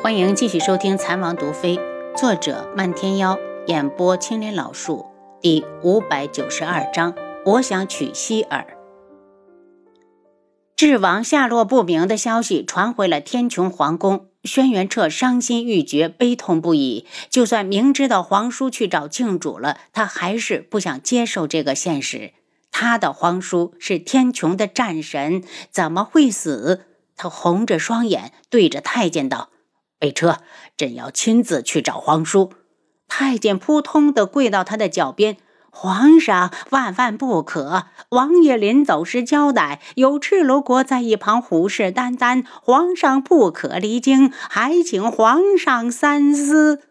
欢迎继续收听《残王毒妃》，作者漫天妖，演播青莲老树，第五百九十二章。我想娶希儿。智王下落不明的消息传回了天穹皇宫，轩辕彻伤心欲绝，悲痛不已。就算明知道皇叔去找靖主了，他还是不想接受这个现实。他的皇叔是天穹的战神，怎么会死？他红着双眼对着太监道：“备车，朕要亲自去找皇叔。”太监扑通的跪到他的脚边：“皇上，万万不可！王爷临走时交代，有赤罗国在一旁虎视眈眈，皇上不可离京，还请皇上三思。”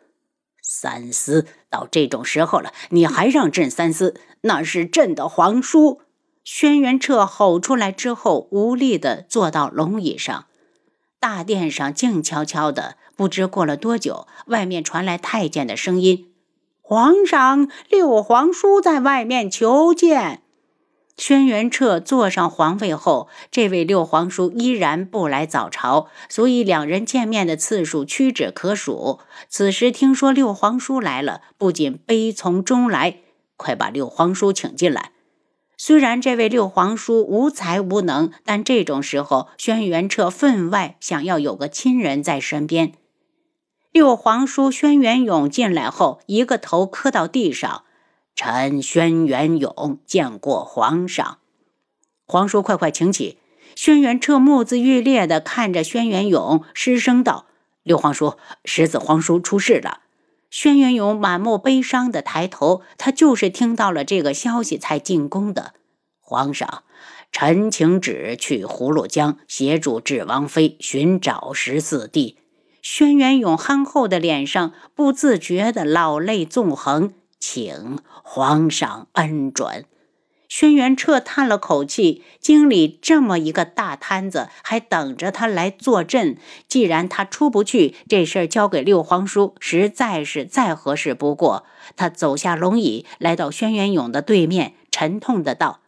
三思？到这种时候了，你还让朕三思？那是朕的皇叔！轩辕彻吼出来之后，无力地坐到龙椅上。大殿上静悄悄的，不知过了多久，外面传来太监的声音：“皇上，六皇叔在外面求见。”轩辕彻坐上皇位后，这位六皇叔依然不来早朝，所以两人见面的次数屈指可数。此时听说六皇叔来了，不仅悲从中来，快把六皇叔请进来。虽然这位六皇叔无才无能，但这种时候，轩辕彻分外想要有个亲人在身边。六皇叔轩辕勇进来后，一个头磕到地上。臣轩辕勇见过皇上，皇叔快快请起。轩辕彻目眦欲裂地看着轩辕勇，失声道：“六皇叔，十子皇叔出事了。”轩辕勇满目悲伤的抬头，他就是听到了这个消息才进宫的。皇上，臣请旨去葫芦江协助智王妃寻找十四弟。轩辕勇憨厚的脸上不自觉的老泪纵横。请皇上恩准。轩辕彻叹了口气，京里这么一个大摊子，还等着他来坐镇。既然他出不去，这事儿交给六皇叔，实在是再合适不过。他走下龙椅，来到轩辕勇的对面，沉痛的道：“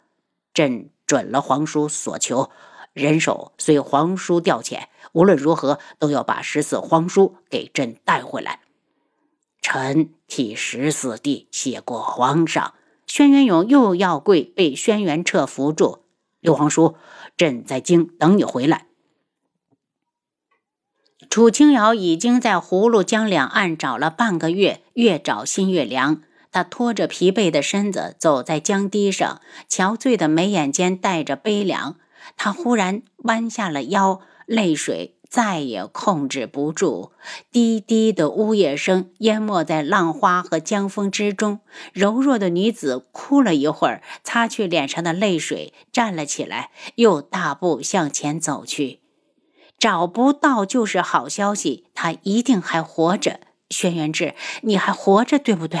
朕准了皇叔所求，人手随皇叔调遣，无论如何都要把十四皇叔给朕带回来。”臣替十四弟谢过皇上。轩辕勇又要跪，被轩辕彻扶住。六皇叔，朕在京等你回来。楚清瑶已经在葫芦江两岸找了半个月，越找心越凉。他拖着疲惫的身子走在江堤上，憔悴的眉眼间带着悲凉。他忽然弯下了腰，泪水。再也控制不住，低低的呜咽声淹没在浪花和江风之中。柔弱的女子哭了一会儿，擦去脸上的泪水，站了起来，又大步向前走去。找不到就是好消息，他一定还活着。轩辕志，你还活着，对不对？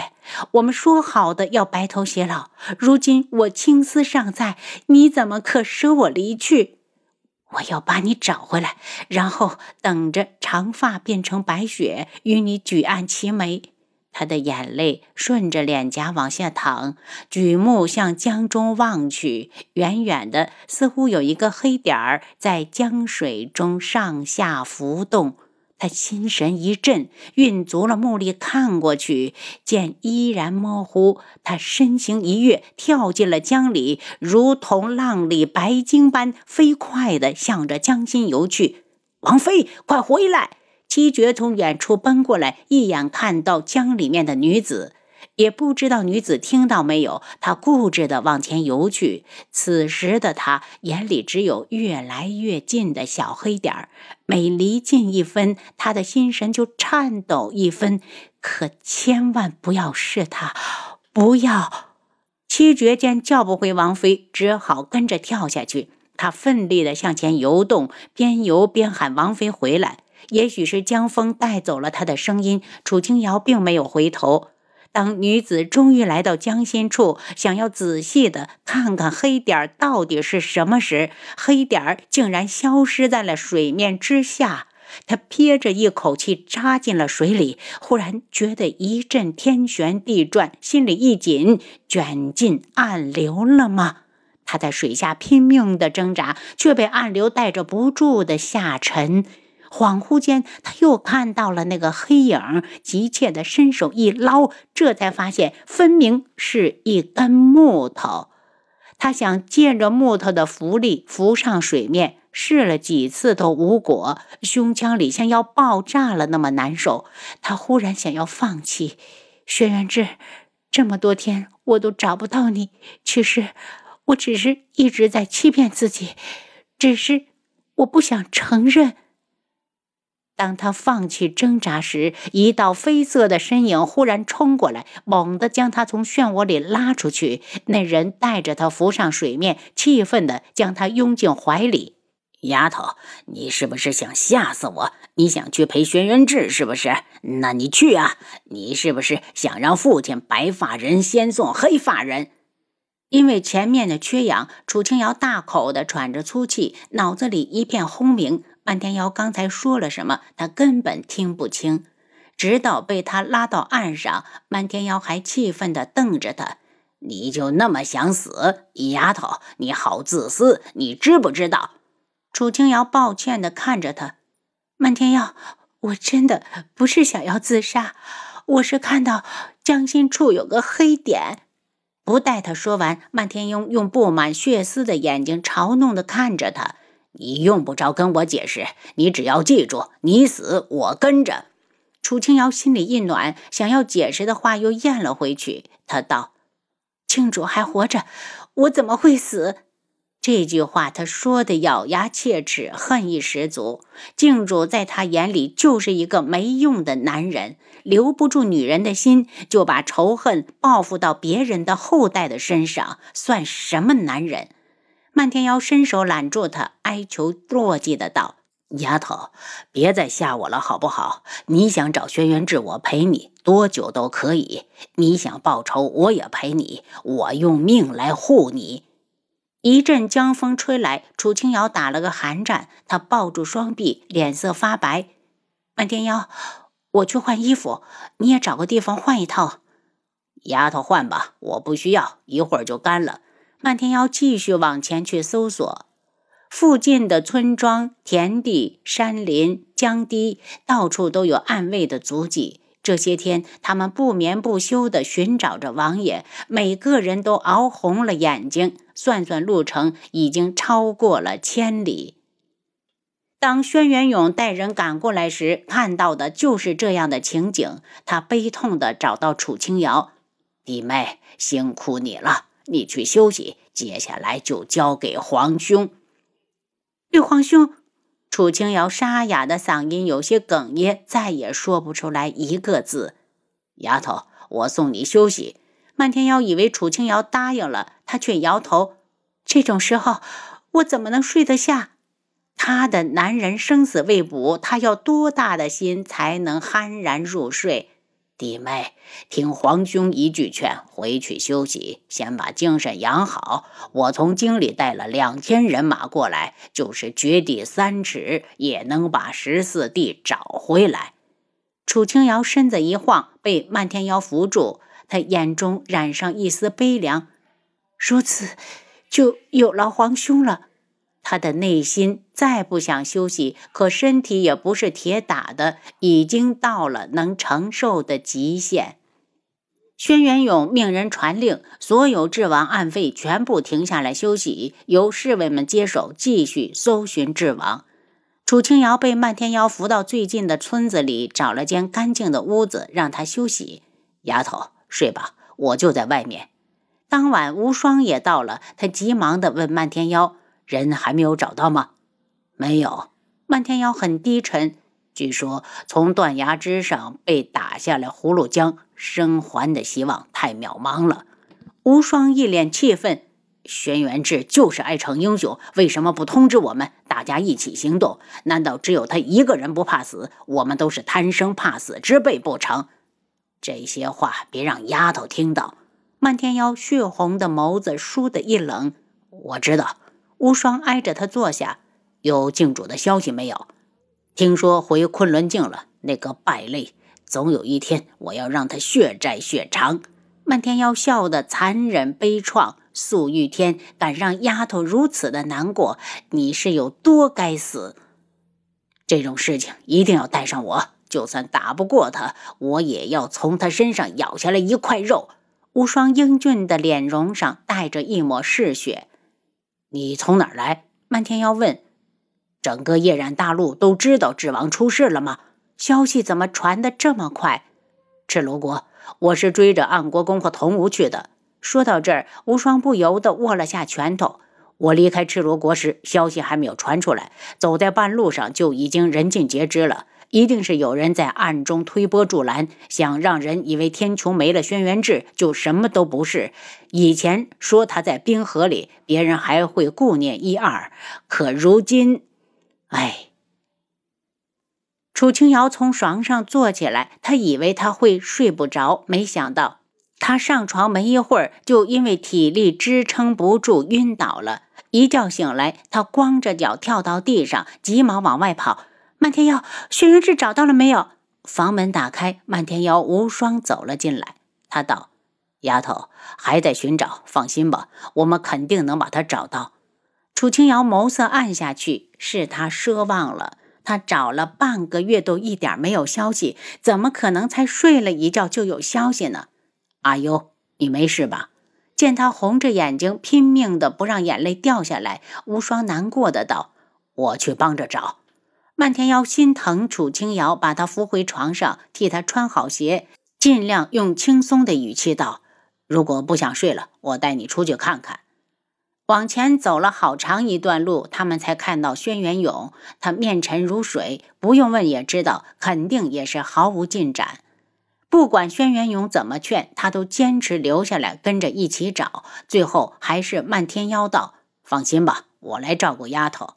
我们说好的要白头偕老，如今我青丝尚在，你怎么可舍我离去？我要把你找回来，然后等着长发变成白雪，与你举案齐眉。他的眼泪顺着脸颊往下淌，举目向江中望去，远远的似乎有一个黑点儿在江水中上下浮动。他心神一震，运足了目力看过去，见依然模糊。他身形一跃，跳进了江里，如同浪里白鲸般飞快地向着江心游去。王妃，快回来！七绝从远处奔过来，一眼看到江里面的女子。也不知道女子听到没有，她固执地往前游去。此时的她眼里只有越来越近的小黑点儿，每离近一分，她的心神就颤抖一分。可千万不要是他，不要！七绝见叫不回王妃，只好跟着跳下去。他奋力地向前游动，边游边喊王妃回来。也许是江风带走了他的声音，楚清瑶并没有回头。当女子终于来到江心处，想要仔细的看看黑点到底是什么时，黑点竟然消失在了水面之下。她憋着一口气扎进了水里，忽然觉得一阵天旋地转，心里一紧，卷进暗流了吗？她在水下拼命的挣扎，却被暗流带着不住的下沉。恍惚间，他又看到了那个黑影，急切地伸手一捞，这才发现分明是一根木头。他想借着木头的浮力浮上水面，试了几次都无果，胸腔里像要爆炸了那么难受。他忽然想要放弃。轩辕志，这么多天我都找不到你，其实我只是一直在欺骗自己，只是我不想承认。当他放弃挣扎时，一道绯色的身影忽然冲过来，猛地将他从漩涡里拉出去。那人带着他浮上水面，气愤地将他拥进怀里。丫头，你是不是想吓死我？你想去陪轩辕志是不是？那你去啊！你是不是想让父亲白发人先送黑发人？因为前面的缺氧，楚清瑶大口的喘着粗气，脑子里一片轰鸣。漫天瑶刚才说了什么？他根本听不清。直到被他拉到岸上，漫天瑶还气愤地瞪着他：“你就那么想死，丫头？你好自私，你知不知道？”楚清瑶抱歉地看着他：“漫天瑶，我真的不是想要自杀，我是看到江心处有个黑点。”不待他说完，漫天庸用布满血丝的眼睛嘲弄地看着他。你用不着跟我解释，你只要记住，你死我跟着。楚清瑶心里一暖，想要解释的话又咽了回去。他道：“庆主还活着，我怎么会死？”这句话他说的咬牙切齿，恨意十足。静主在他眼里就是一个没用的男人，留不住女人的心，就把仇恨报复到别人的后代的身上，算什么男人？漫天妖伸手揽住他，哀求落寂的道：“丫头，别再吓我了，好不好？你想找轩辕志，我陪你多久都可以；你想报仇，我也陪你，我用命来护你。”一阵江风吹来，楚清瑶打了个寒战，她抱住双臂，脸色发白。漫天妖，我去换衣服，你也找个地方换一套。丫头换吧，我不需要，一会儿就干了。漫天妖继续往前去搜索，附近的村庄、田地、山林、江堤，到处都有暗卫的足迹。这些天，他们不眠不休地寻找着王爷，每个人都熬红了眼睛。算算路程，已经超过了千里。当轩辕勇带人赶过来时，看到的就是这样的情景。他悲痛地找到楚清瑶：“弟妹，辛苦你了。”你去休息，接下来就交给皇兄。玉皇兄，楚清瑶沙哑的嗓音有些哽咽，再也说不出来一个字。丫头，我送你休息。漫天妖以为楚清瑶答应了，他却摇头。这种时候，我怎么能睡得下？他的男人生死未卜，他要多大的心才能酣然入睡？弟妹，听皇兄一句劝，回去休息，先把精神养好。我从京里带了两千人马过来，就是掘地三尺，也能把十四弟找回来。楚清瑶身子一晃，被漫天妖扶住，他眼中染上一丝悲凉。如此，就有劳皇兄了。他的内心再不想休息，可身体也不是铁打的，已经到了能承受的极限。轩辕勇命人传令，所有智王暗卫全部停下来休息，由侍卫们接手，继续搜寻智王。楚清瑶被漫天妖扶到最近的村子里，找了间干净的屋子让他休息。丫头，睡吧，我就在外面。当晚无双也到了，他急忙地问漫天妖。人还没有找到吗？没有。漫天妖很低沉，据说从断崖之上被打下来葫芦江，生还的希望太渺茫了。无双一脸气愤：“轩辕志就是爱逞英雄，为什么不通知我们，大家一起行动？难道只有他一个人不怕死？我们都是贪生怕死之辈不成？”这些话别让丫头听到。漫天妖血红的眸子倏地一冷：“我知道。”无双挨着他坐下，有靖主的消息没有？听说回昆仑镜了。那个败类，总有一天我要让他血债血偿。漫天妖笑得残忍悲怆。素玉天敢让丫头如此的难过，你是有多该死？这种事情一定要带上我，就算打不过他，我也要从他身上咬下来一块肉。无双英俊的脸容上带着一抹嗜血。你从哪儿来？漫天妖问。整个夜染大陆都知道智王出事了吗？消息怎么传得这么快？赤罗国，我是追着暗国公和童无去的。说到这儿，无双不由得握了下拳头。我离开赤罗国时，消息还没有传出来，走在半路上就已经人尽皆知了。一定是有人在暗中推波助澜，想让人以为天穹没了轩辕志就什么都不是。以前说他在冰河里，别人还会顾念一二，可如今，哎。楚清瑶从床上坐起来，他以为他会睡不着，没想到他上床没一会儿，就因为体力支撑不住晕倒了。一觉醒来，他光着脚跳到地上，急忙往外跑。漫天妖，轩辕志找到了没有？房门打开，漫天妖无双走了进来。他道：“丫头还在寻找，放心吧，我们肯定能把他找到。”楚清瑶眸色暗下去，是他奢望了。他找了半个月都一点没有消息，怎么可能才睡了一觉就有消息呢？阿优，你没事吧？见他红着眼睛，拼命的不让眼泪掉下来，无双难过的道：“我去帮着找。”漫天妖心疼楚清瑶，把她扶回床上，替她穿好鞋，尽量用轻松的语气道：“如果不想睡了，我带你出去看看。”往前走了好长一段路，他们才看到轩辕勇。他面沉如水，不用问也知道，肯定也是毫无进展。不管轩辕勇怎么劝，他都坚持留下来跟着一起找。最后还是漫天妖道：“放心吧，我来照顾丫头。”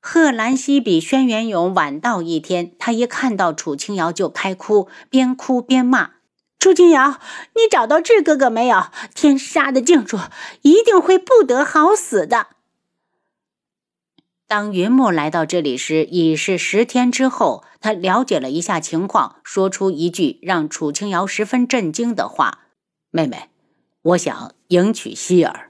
贺兰溪比轩辕勇晚到一天，他一看到楚清瑶就开哭，边哭边骂：“楚清瑶，你找到智哥哥没有？天杀的静主一定会不得好死的。”当云木来到这里时，已是十天之后。他了解了一下情况，说出一句让楚清瑶十分震惊的话：“妹妹，我想迎娶希儿。”